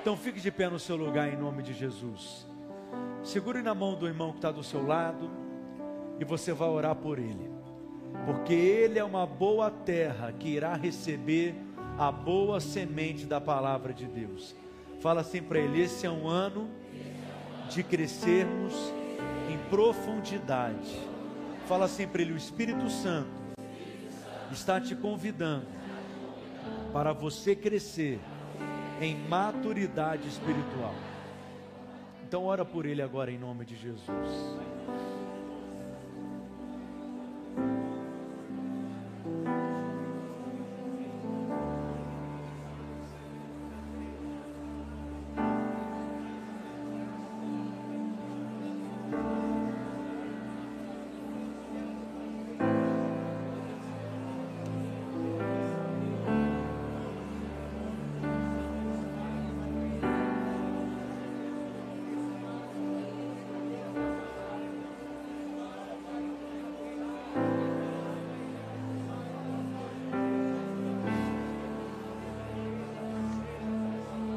Então fique de pé no seu lugar em nome de Jesus. Segure na mão do irmão que está do seu lado e você vai orar por ele, porque ele é uma boa terra que irá receber a boa semente da palavra de Deus. Fala assim para ele: esse é um ano de crescermos em profundidade. Fala assim para ele: o Espírito Santo está te convidando para você crescer em maturidade espiritual. Então ora por ele agora em nome de Jesus.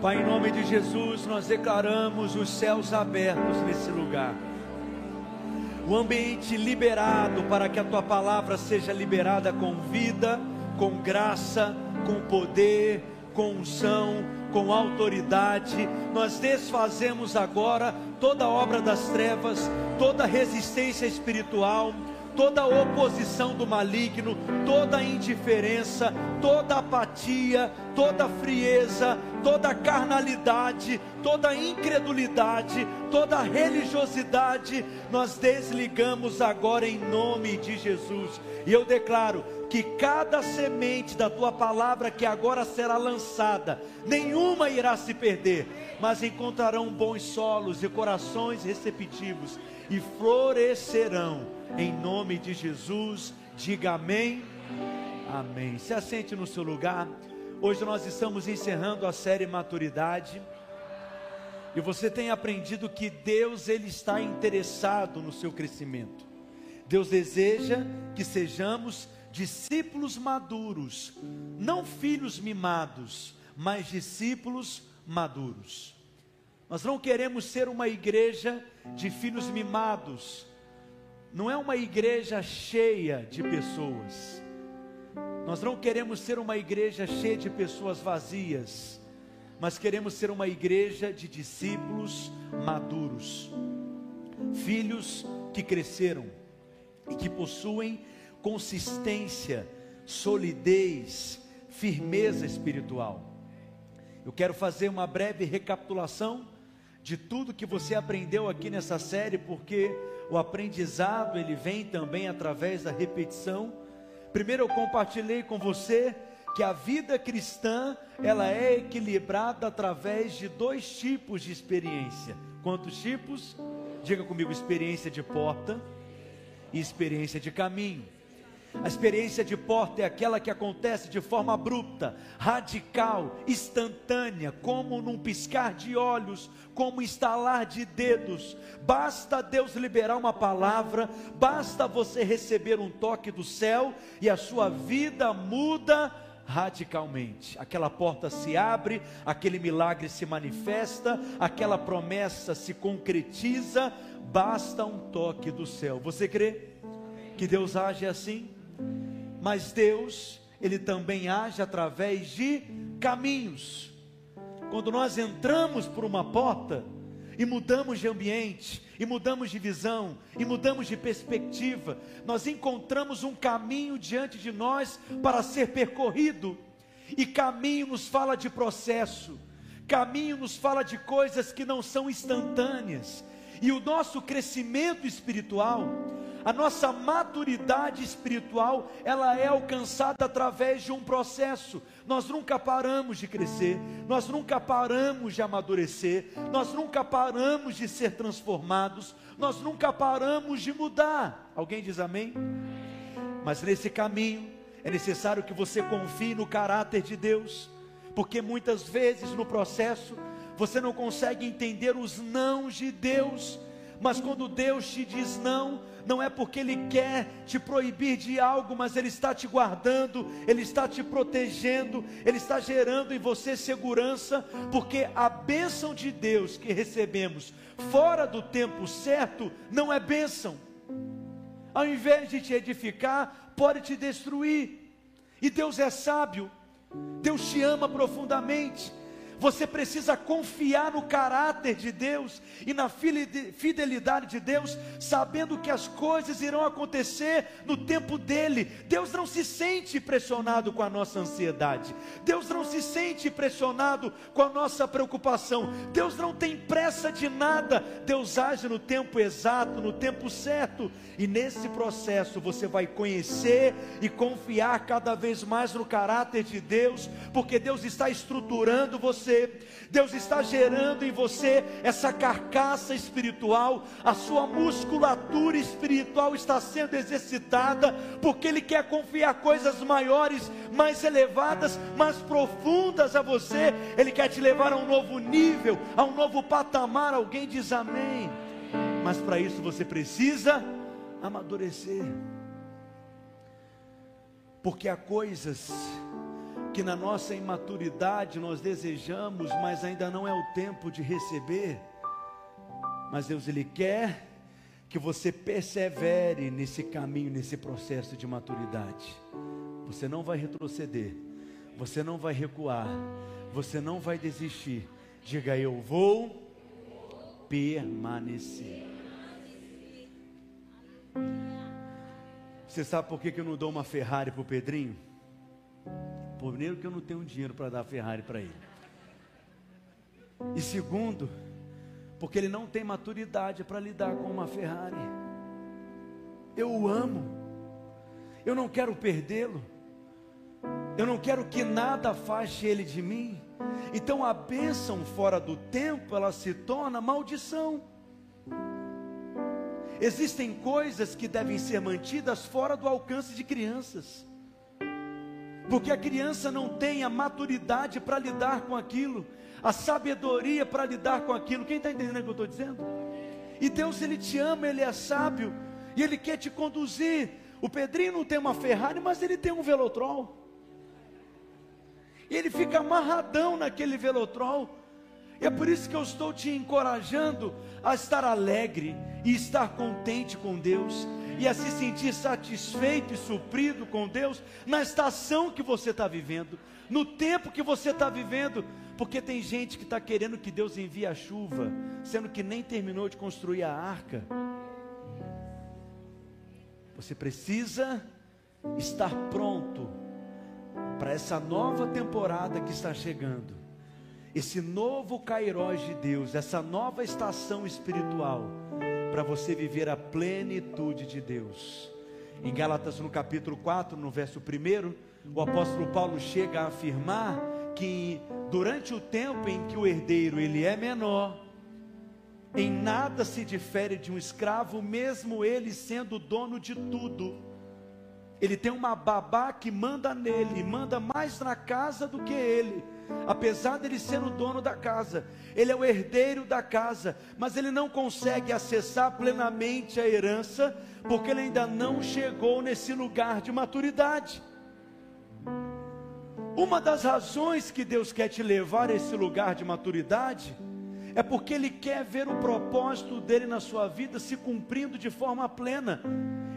Pai, em nome de Jesus, nós declaramos os céus abertos nesse lugar. O ambiente liberado para que a tua palavra seja liberada com vida, com graça, com poder, com unção, com autoridade. Nós desfazemos agora toda obra das trevas, toda resistência espiritual toda oposição do maligno, toda indiferença, toda apatia, toda frieza, toda carnalidade, toda incredulidade, toda religiosidade, nós desligamos agora em nome de Jesus. E eu declaro que cada semente da tua palavra que agora será lançada, nenhuma irá se perder, mas encontrarão bons solos e corações receptivos e florescerão em nome de Jesus. Diga amém. Amém. Se assente no seu lugar. Hoje nós estamos encerrando a série Maturidade. E você tem aprendido que Deus ele está interessado no seu crescimento. Deus deseja que sejamos discípulos maduros, não filhos mimados, mas discípulos maduros. Nós não queremos ser uma igreja de filhos mimados, não é uma igreja cheia de pessoas. Nós não queremos ser uma igreja cheia de pessoas vazias, mas queremos ser uma igreja de discípulos maduros, filhos que cresceram e que possuem consistência, solidez, firmeza espiritual. Eu quero fazer uma breve recapitulação de tudo que você aprendeu aqui nessa série, porque o aprendizado ele vem também através da repetição. Primeiro eu compartilhei com você que a vida cristã ela é equilibrada através de dois tipos de experiência. Quantos tipos? Diga comigo, experiência de porta e experiência de caminho. A experiência de porta é aquela que acontece de forma abrupta, radical, instantânea, como num piscar de olhos, como instalar de dedos. Basta Deus liberar uma palavra, basta você receber um toque do céu e a sua vida muda radicalmente. Aquela porta se abre, aquele milagre se manifesta, aquela promessa se concretiza, basta um toque do céu. Você crê que Deus age assim? Mas Deus, ele também age através de caminhos. Quando nós entramos por uma porta e mudamos de ambiente, e mudamos de visão, e mudamos de perspectiva, nós encontramos um caminho diante de nós para ser percorrido. E caminho nos fala de processo, caminho nos fala de coisas que não são instantâneas. E o nosso crescimento espiritual, a nossa maturidade espiritual, ela é alcançada através de um processo. Nós nunca paramos de crescer, nós nunca paramos de amadurecer, nós nunca paramos de ser transformados, nós nunca paramos de mudar. Alguém diz amém? Mas nesse caminho é necessário que você confie no caráter de Deus, porque muitas vezes no processo você não consegue entender os nãos de Deus Mas quando Deus te diz não, não é porque Ele quer te proibir de algo, mas Ele está te guardando, Ele está te protegendo, Ele está gerando em você segurança, porque a bênção de Deus que recebemos fora do tempo certo não é bênção. Ao invés de te edificar, pode te destruir. E Deus é sábio, Deus te ama profundamente. Você precisa confiar no caráter de Deus e na fidelidade de Deus, sabendo que as coisas irão acontecer no tempo dele. Deus não se sente pressionado com a nossa ansiedade. Deus não se sente pressionado com a nossa preocupação. Deus não tem pressa de nada. Deus age no tempo exato, no tempo certo. E nesse processo você vai conhecer e confiar cada vez mais no caráter de Deus, porque Deus está estruturando você, Deus está gerando em você essa carcaça espiritual, a sua musculatura espiritual está sendo exercitada, porque Ele quer confiar coisas maiores, mais elevadas, mais profundas a você, Ele quer te levar a um novo nível, a um novo patamar. Alguém diz amém. Mas para isso você precisa amadurecer. Porque há coisas que na nossa imaturidade nós desejamos, mas ainda não é o tempo de receber. Mas Deus ele quer que você persevere nesse caminho, nesse processo de maturidade. Você não vai retroceder, você não vai recuar, você não vai desistir. Diga eu vou permanecer. Você sabe por que, eu não dou uma Ferrari para o Pedrinho? Primeiro que eu não tenho dinheiro para dar Ferrari para ele. E segundo, porque ele não tem maturidade para lidar com uma Ferrari. Eu o amo. Eu não quero perdê-lo. Eu não quero que nada afaste ele de mim. Então a bênção fora do tempo, ela se torna maldição. Existem coisas que devem ser mantidas fora do alcance de crianças, porque a criança não tem a maturidade para lidar com aquilo, a sabedoria para lidar com aquilo. Quem está entendendo o que eu estou dizendo? E Deus, Ele te ama, Ele é sábio, e Ele quer te conduzir. O Pedrinho não tem uma Ferrari, mas ele tem um Velotrol. E ele fica amarradão naquele Velotrol. E é por isso que eu estou te encorajando a estar alegre e estar contente com Deus e a se sentir satisfeito e suprido com Deus na estação que você está vivendo, no tempo que você está vivendo, porque tem gente que está querendo que Deus envie a chuva, sendo que nem terminou de construir a arca. Você precisa estar pronto para essa nova temporada que está chegando esse novo Cairós de Deus, essa nova estação espiritual, para você viver a plenitude de Deus. Em Gálatas, no capítulo 4, no verso 1, o apóstolo Paulo chega a afirmar que durante o tempo em que o herdeiro ele é menor, em nada se difere de um escravo, mesmo ele sendo dono de tudo. Ele tem uma babá que manda nele, manda mais na casa do que ele apesar dele ser o dono da casa, ele é o herdeiro da casa, mas ele não consegue acessar plenamente a herança, porque ele ainda não chegou nesse lugar de maturidade. Uma das razões que Deus quer te levar a esse lugar de maturidade é porque Ele quer ver o propósito dele na sua vida se cumprindo de forma plena.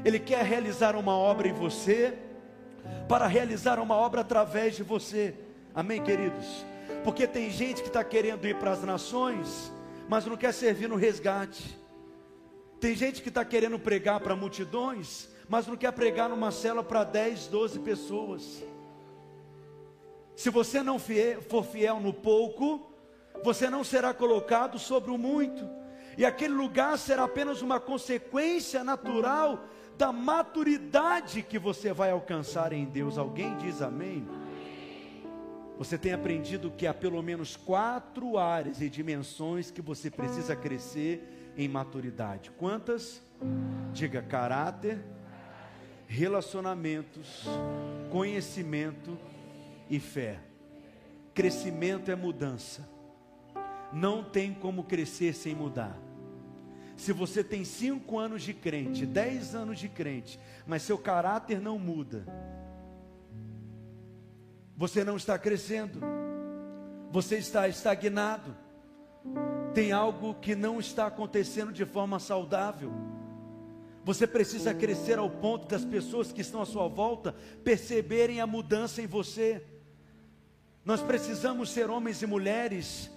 Ele quer realizar uma obra em você, para realizar uma obra através de você. Amém, queridos? Porque tem gente que está querendo ir para as nações, mas não quer servir no resgate. Tem gente que está querendo pregar para multidões, mas não quer pregar numa cela para 10, 12 pessoas. Se você não for fiel no pouco, você não será colocado sobre o muito, e aquele lugar será apenas uma consequência natural da maturidade que você vai alcançar em Deus. Alguém diz amém? você tem aprendido que há pelo menos quatro áreas e dimensões que você precisa crescer em maturidade. Quantas? Diga caráter, relacionamentos, conhecimento e fé. Crescimento é mudança. Não tem como crescer sem mudar. Se você tem cinco anos de crente, dez anos de crente, mas seu caráter não muda, você não está crescendo, você está estagnado, tem algo que não está acontecendo de forma saudável. Você precisa crescer ao ponto das pessoas que estão à sua volta perceberem a mudança em você. Nós precisamos ser homens e mulheres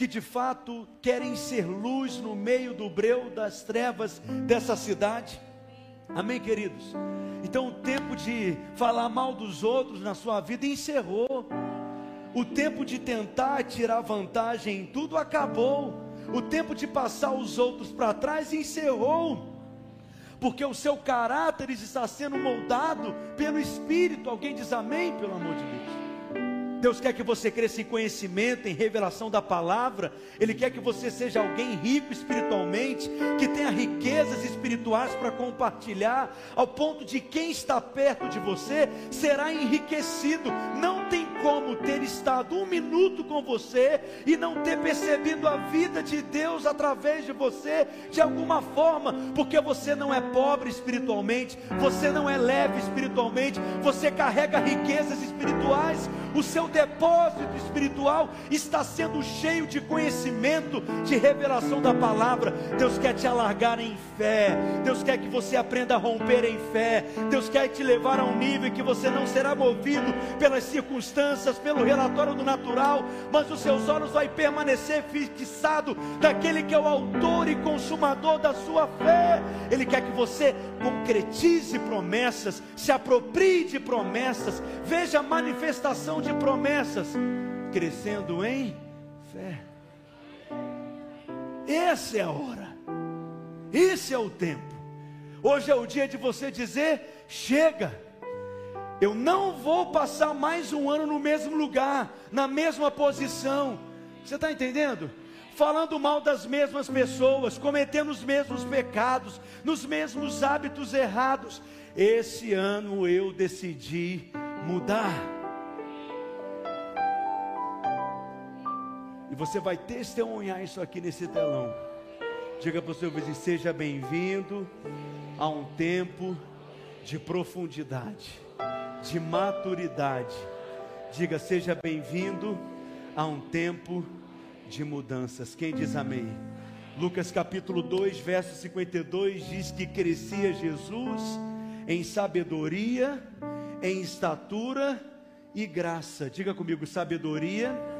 que de fato querem ser luz no meio do breu das trevas dessa cidade. Amém, queridos? Então o tempo de falar mal dos outros na sua vida encerrou. O tempo de tentar tirar vantagem em tudo acabou. O tempo de passar os outros para trás encerrou. Porque o seu caráter está sendo moldado pelo Espírito. Alguém diz amém, pelo amor de Deus. Deus quer que você cresça em conhecimento, em revelação da palavra. Ele quer que você seja alguém rico espiritualmente, que tenha riquezas espirituais para compartilhar, ao ponto de quem está perto de você será enriquecido. Não tem como ter estado um minuto com você e não ter percebido a vida de Deus através de você, de alguma forma, porque você não é pobre espiritualmente, você não é leve espiritualmente, você carrega riquezas espirituais. O seu depósito espiritual está sendo cheio de conhecimento, de revelação da palavra. Deus quer te alargar em fé, Deus quer que você aprenda a romper em fé, Deus quer te levar a um nível que você não será movido pelas circunstâncias, pelo relatório do natural, mas os seus olhos vai permanecer fixado daquele que é o autor e consumador da sua fé. Ele quer que você concretize promessas, se aproprie de promessas, veja a manifestação de promessas promessas, crescendo em fé. Essa é a hora, esse é o tempo. Hoje é o dia de você dizer: chega, eu não vou passar mais um ano no mesmo lugar, na mesma posição. Você está entendendo? Falando mal das mesmas pessoas, cometendo os mesmos pecados, nos mesmos hábitos errados. Esse ano eu decidi mudar. E você vai testemunhar isso aqui nesse telão. Diga para o seu vizinho: seja bem-vindo a um tempo de profundidade, de maturidade. Diga: seja bem-vindo a um tempo de mudanças. Quem diz amém? Lucas capítulo 2, verso 52 diz que crescia Jesus em sabedoria, em estatura e graça. Diga comigo: sabedoria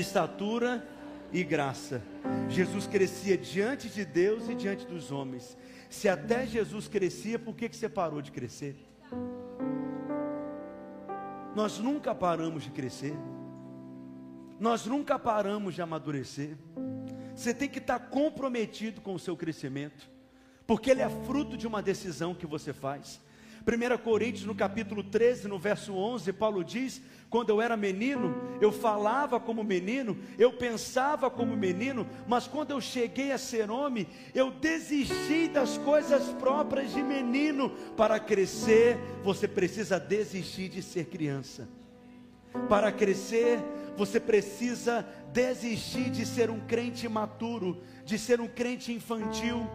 estatura e graça. Jesus crescia diante de Deus e diante dos homens. Se até Jesus crescia, por que, que você parou de crescer? Nós nunca paramos de crescer. Nós nunca paramos de amadurecer. Você tem que estar comprometido com o seu crescimento, porque ele é fruto de uma decisão que você faz. 1 Coríntios, no capítulo 13, no verso 11, Paulo diz: Quando eu era menino, eu falava como menino, eu pensava como menino, mas quando eu cheguei a ser homem, eu desisti das coisas próprias de menino. Para crescer, você precisa desistir de ser criança. Para crescer, você precisa desistir de ser um crente maturo, de ser um crente infantil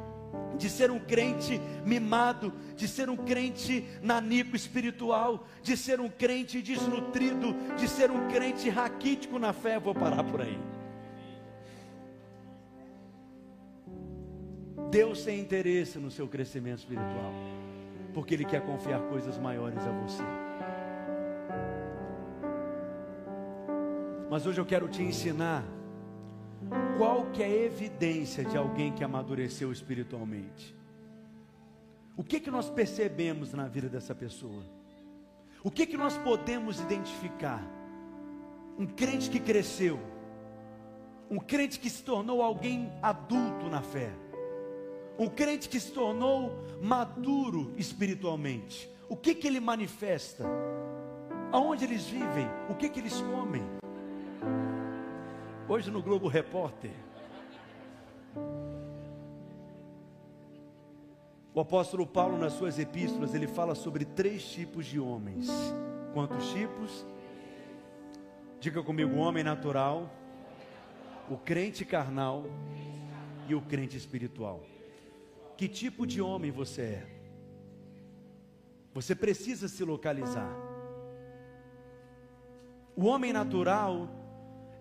de ser um crente mimado, de ser um crente nanico espiritual, de ser um crente desnutrido, de ser um crente raquítico na fé. Vou parar por aí. Deus tem interesse no seu crescimento espiritual, porque Ele quer confiar coisas maiores a você. Mas hoje eu quero te ensinar qual que é a evidência de alguém que amadureceu espiritualmente? O que que nós percebemos na vida dessa pessoa? O que que nós podemos identificar? Um crente que cresceu, um crente que se tornou alguém adulto na fé, um crente que se tornou maduro espiritualmente. O que que ele manifesta? Aonde eles vivem? O que que eles comem? Hoje no Globo Repórter. O apóstolo Paulo, nas suas epístolas, ele fala sobre três tipos de homens. Quantos tipos? Diga comigo: o homem natural, o crente carnal e o crente espiritual. Que tipo de homem você é? Você precisa se localizar. O homem natural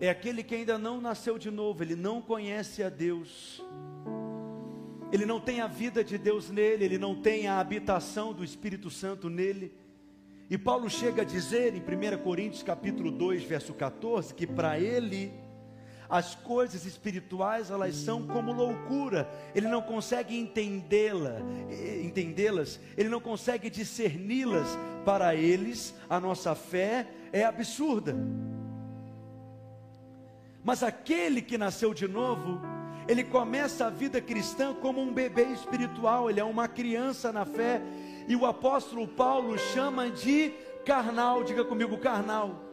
é aquele que ainda não nasceu de novo, ele não conhece a Deus, ele não tem a vida de Deus nele, ele não tem a habitação do Espírito Santo nele. E Paulo chega a dizer em 1 Coríntios capítulo 2, verso 14, que para ele as coisas espirituais elas são como loucura. Ele não consegue entendê-la, entendê-las, ele não consegue discerni-las. Para eles, a nossa fé é absurda. Mas aquele que nasceu de novo, ele começa a vida cristã como um bebê espiritual, ele é uma criança na fé, e o apóstolo Paulo chama de carnal, diga comigo, carnal.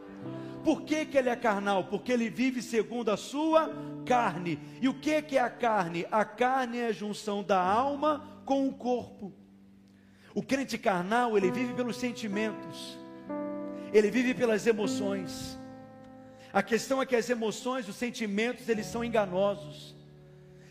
Por que, que ele é carnal? Porque ele vive segundo a sua carne. E o que, que é a carne? A carne é a junção da alma com o corpo. O crente carnal, ele vive pelos sentimentos, ele vive pelas emoções. A questão é que as emoções, os sentimentos, eles são enganosos.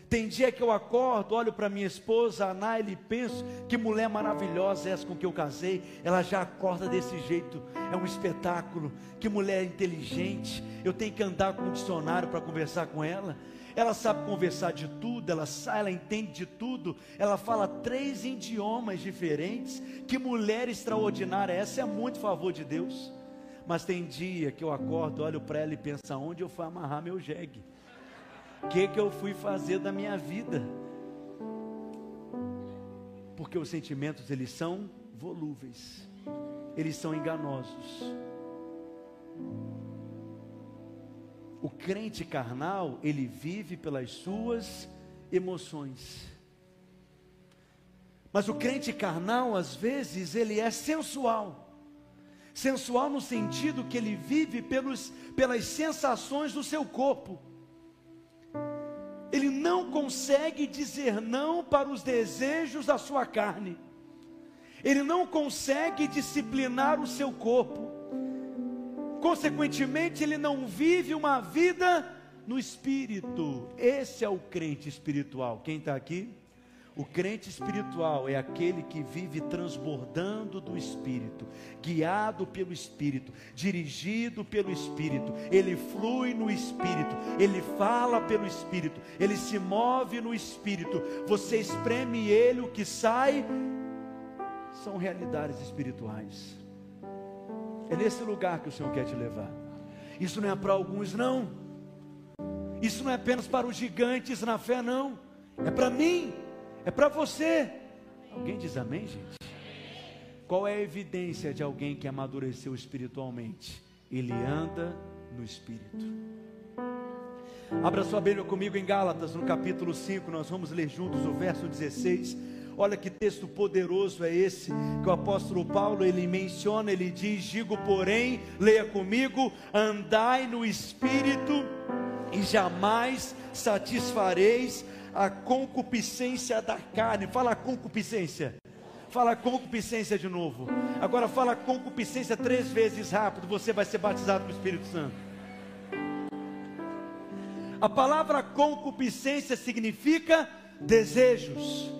Tem dia que eu acordo, olho para minha esposa, a e penso que mulher maravilhosa é essa com que eu casei. Ela já acorda desse jeito, é um espetáculo. Que mulher inteligente. Eu tenho que andar com um dicionário para conversar com ela. Ela sabe conversar de tudo, ela ela entende de tudo. Ela fala três idiomas diferentes. Que mulher extraordinária, essa é muito favor de Deus. Mas tem dia que eu acordo, olho para ela e penso: onde eu fui amarrar meu jegue? O que, que eu fui fazer da minha vida? Porque os sentimentos eles são volúveis, eles são enganosos. O crente carnal, ele vive pelas suas emoções. Mas o crente carnal, às vezes, ele é sensual. Sensual no sentido que ele vive pelos, pelas sensações do seu corpo. Ele não consegue dizer não para os desejos da sua carne. Ele não consegue disciplinar o seu corpo. Consequentemente, ele não vive uma vida no espírito. Esse é o crente espiritual. Quem está aqui? O crente espiritual é aquele que vive transbordando do Espírito, guiado pelo Espírito, dirigido pelo Espírito, ele flui no Espírito, ele fala pelo Espírito, ele se move no Espírito. Você espreme ele, o que sai são realidades espirituais. É nesse lugar que o Senhor quer te levar. Isso não é para alguns, não. Isso não é apenas para os gigantes na fé, não. É para mim é para você. Alguém diz amém, gente? Qual é a evidência de alguém que amadureceu espiritualmente? Ele anda no Espírito. Abra sua Bíblia comigo em Gálatas, no capítulo 5, nós vamos ler juntos o verso 16. Olha que texto poderoso é esse que o apóstolo Paulo ele menciona, ele diz: "Digo, porém, leia comigo, andai no espírito e jamais satisfareis a concupiscência da carne. Fala concupiscência. Fala concupiscência de novo. Agora fala concupiscência três vezes rápido. Você vai ser batizado com o Espírito Santo. A palavra concupiscência significa desejos.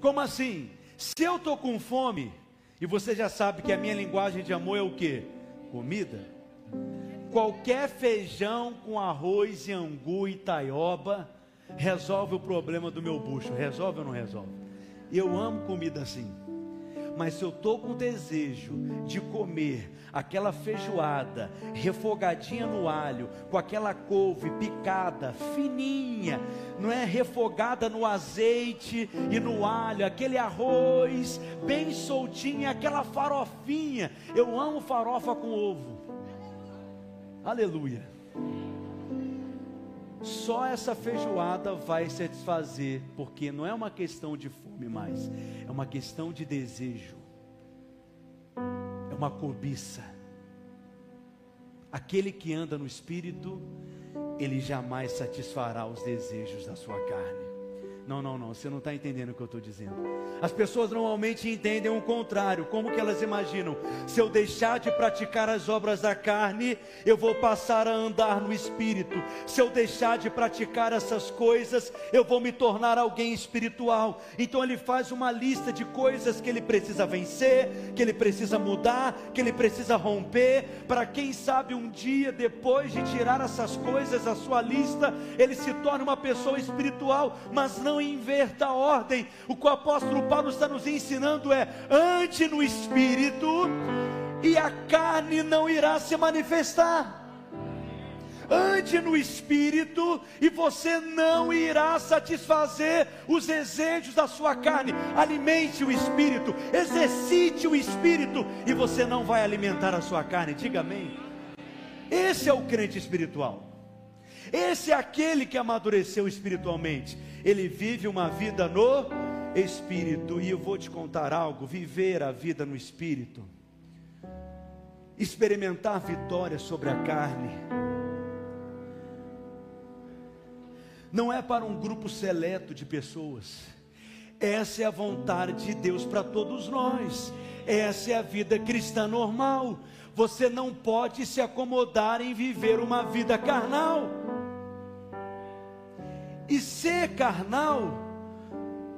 Como assim? Se eu estou com fome, e você já sabe que a minha linguagem de amor é o que? Comida qualquer feijão com arroz e angu e taioba resolve o problema do meu bucho. Resolve ou não resolve? Eu amo comida assim. Mas se eu estou com desejo de comer aquela feijoada refogadinha no alho, com aquela couve picada, fininha, não é refogada no azeite e no alho, aquele arroz bem soltinho, aquela farofinha. Eu amo farofa com ovo. Aleluia. Só essa feijoada vai satisfazer, porque não é uma questão de fome mais, é uma questão de desejo, é uma cobiça. Aquele que anda no espírito, ele jamais satisfará os desejos da sua carne. Não, não, não, você não está entendendo o que eu estou dizendo. As pessoas normalmente entendem o contrário. Como que elas imaginam? Se eu deixar de praticar as obras da carne, eu vou passar a andar no espírito. Se eu deixar de praticar essas coisas, eu vou me tornar alguém espiritual. Então ele faz uma lista de coisas que ele precisa vencer, que ele precisa mudar, que ele precisa romper, para quem sabe um dia depois de tirar essas coisas da sua lista, ele se torna uma pessoa espiritual, mas não não inverta a ordem. O que o apóstolo Paulo está nos ensinando é: ande no espírito e a carne não irá se manifestar. Ande no espírito e você não irá satisfazer os desejos da sua carne. Alimente o espírito, exercite o espírito e você não vai alimentar a sua carne. Diga amém. Esse é o crente espiritual. Esse é aquele que amadureceu espiritualmente ele vive uma vida no espírito. E eu vou te contar algo: viver a vida no espírito, experimentar vitória sobre a carne, não é para um grupo seleto de pessoas. Essa é a vontade de Deus para todos nós. Essa é a vida cristã normal. Você não pode se acomodar em viver uma vida carnal. E ser carnal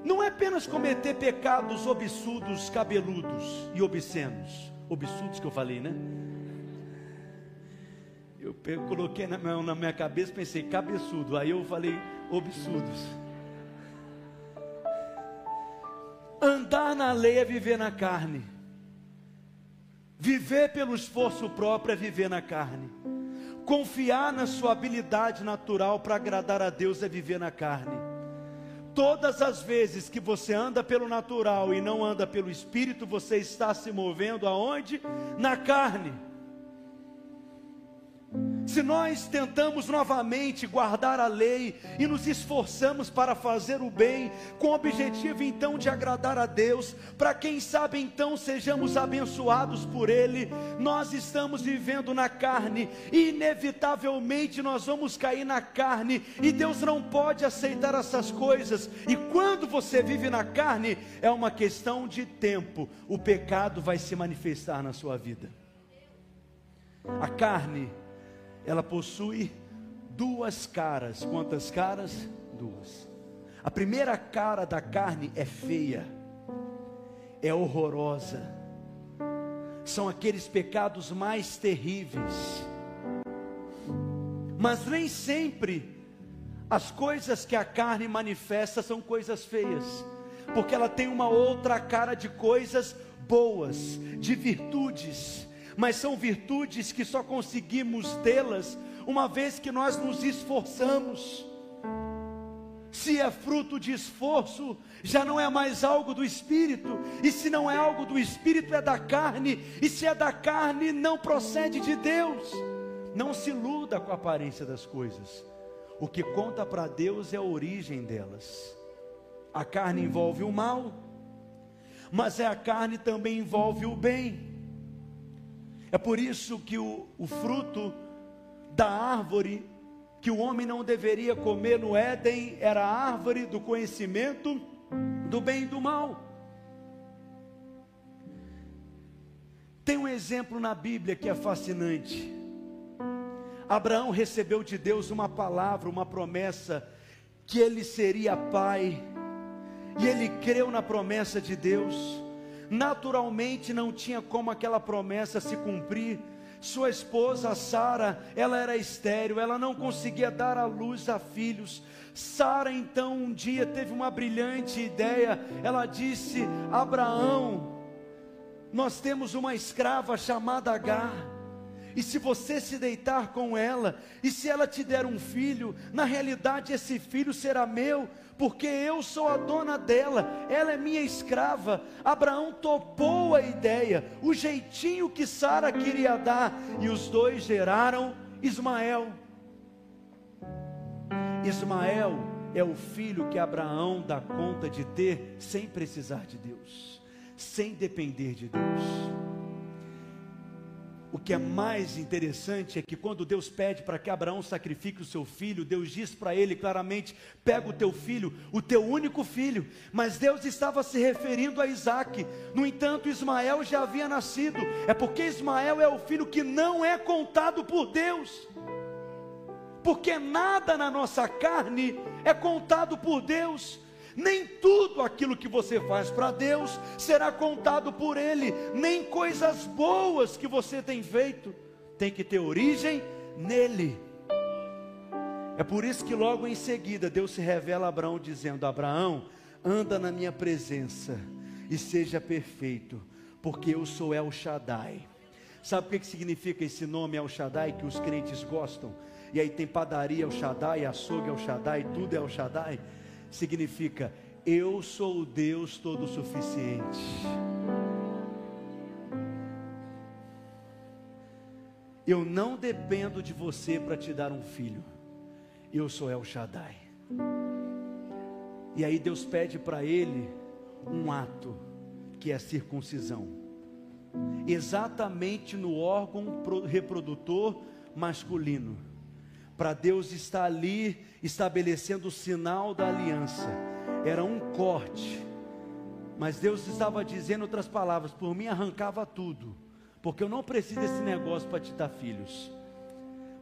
não é apenas cometer pecados obsudos, cabeludos e obscenos. Obsudos que eu falei, né? Eu coloquei na minha, na minha cabeça, pensei cabeçudo. Aí eu falei obsudos. Andar na lei é viver na carne. Viver pelo esforço próprio é viver na carne. Confiar na sua habilidade natural para agradar a Deus é viver na carne. Todas as vezes que você anda pelo natural e não anda pelo espírito, você está se movendo aonde? Na carne. Se nós tentamos novamente guardar a lei e nos esforçamos para fazer o bem, com o objetivo então de agradar a Deus, para quem sabe então sejamos abençoados por Ele, nós estamos vivendo na carne inevitavelmente nós vamos cair na carne e Deus não pode aceitar essas coisas. E quando você vive na carne, é uma questão de tempo, o pecado vai se manifestar na sua vida. A carne ela possui duas caras. Quantas caras? Duas. A primeira cara da carne é feia, é horrorosa. São aqueles pecados mais terríveis. Mas nem sempre as coisas que a carne manifesta são coisas feias, porque ela tem uma outra cara de coisas boas, de virtudes mas são virtudes que só conseguimos tê-las uma vez que nós nos esforçamos. Se é fruto de esforço, já não é mais algo do espírito, e se não é algo do espírito, é da carne, e se é da carne, não procede de Deus. Não se iluda com a aparência das coisas, o que conta para Deus é a origem delas. A carne envolve o mal, mas é a carne também envolve o bem. É por isso que o, o fruto da árvore que o homem não deveria comer no Éden era a árvore do conhecimento do bem e do mal. Tem um exemplo na Bíblia que é fascinante. Abraão recebeu de Deus uma palavra, uma promessa, que ele seria pai, e ele creu na promessa de Deus naturalmente não tinha como aquela promessa se cumprir. Sua esposa Sara, ela era estéril, ela não conseguia dar à luz a filhos. Sara então um dia teve uma brilhante ideia. Ela disse: Abraão, nós temos uma escrava chamada Agar. E se você se deitar com ela, e se ela te der um filho, na realidade esse filho será meu, porque eu sou a dona dela, ela é minha escrava. Abraão topou a ideia, o jeitinho que Sara queria dar, e os dois geraram Ismael. Ismael é o filho que Abraão dá conta de ter sem precisar de Deus, sem depender de Deus. O que é mais interessante é que quando Deus pede para que Abraão sacrifique o seu filho, Deus diz para ele claramente: pega o teu filho, o teu único filho. Mas Deus estava se referindo a Isaac. No entanto, Ismael já havia nascido. É porque Ismael é o filho que não é contado por Deus. Porque nada na nossa carne é contado por Deus. Nem tudo aquilo que você faz para Deus será contado por Ele, nem coisas boas que você tem feito, tem que ter origem nele. É por isso que logo em seguida Deus se revela a Abraão dizendo: Abraão, anda na minha presença e seja perfeito, porque eu sou El Shaddai. Sabe o que significa esse nome El Shaddai que os crentes gostam? E aí tem padaria El Shaddai, açougue El Shaddai, tudo é El Shaddai significa eu sou o Deus todo suficiente. Eu não dependo de você para te dar um filho. Eu sou El Shaddai. E aí Deus pede para ele um ato, que é a circuncisão. Exatamente no órgão reprodutor masculino para Deus estar ali estabelecendo o sinal da aliança. Era um corte. Mas Deus estava dizendo outras palavras: por mim arrancava tudo, porque eu não preciso desse negócio para te dar filhos.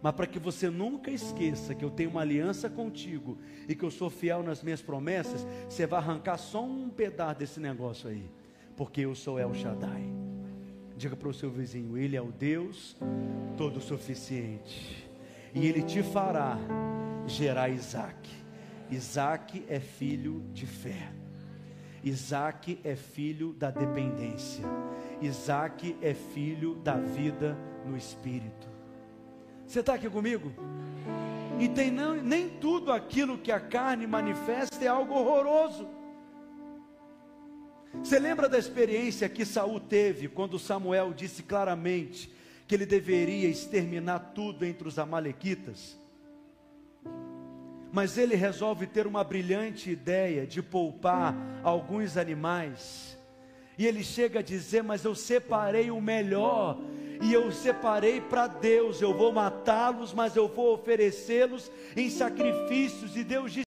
Mas para que você nunca esqueça que eu tenho uma aliança contigo e que eu sou fiel nas minhas promessas, você vai arrancar só um pedaço desse negócio aí, porque eu sou El Shaddai. Diga para o seu vizinho: Ele é o Deus todo suficiente e ele te fará gerar Isaac. Isaac é filho de fé. Isaac é filho da dependência. Isaac é filho da vida no Espírito. Você está aqui comigo? E tem não, nem tudo aquilo que a carne manifesta é algo horroroso. Você lembra da experiência que Saul teve quando Samuel disse claramente: que ele deveria exterminar tudo entre os Amalequitas. Mas ele resolve ter uma brilhante ideia de poupar alguns animais. E ele chega a dizer: Mas eu separei o melhor, e eu separei para Deus. Eu vou matá-los, mas eu vou oferecê-los em sacrifícios. E Deus diz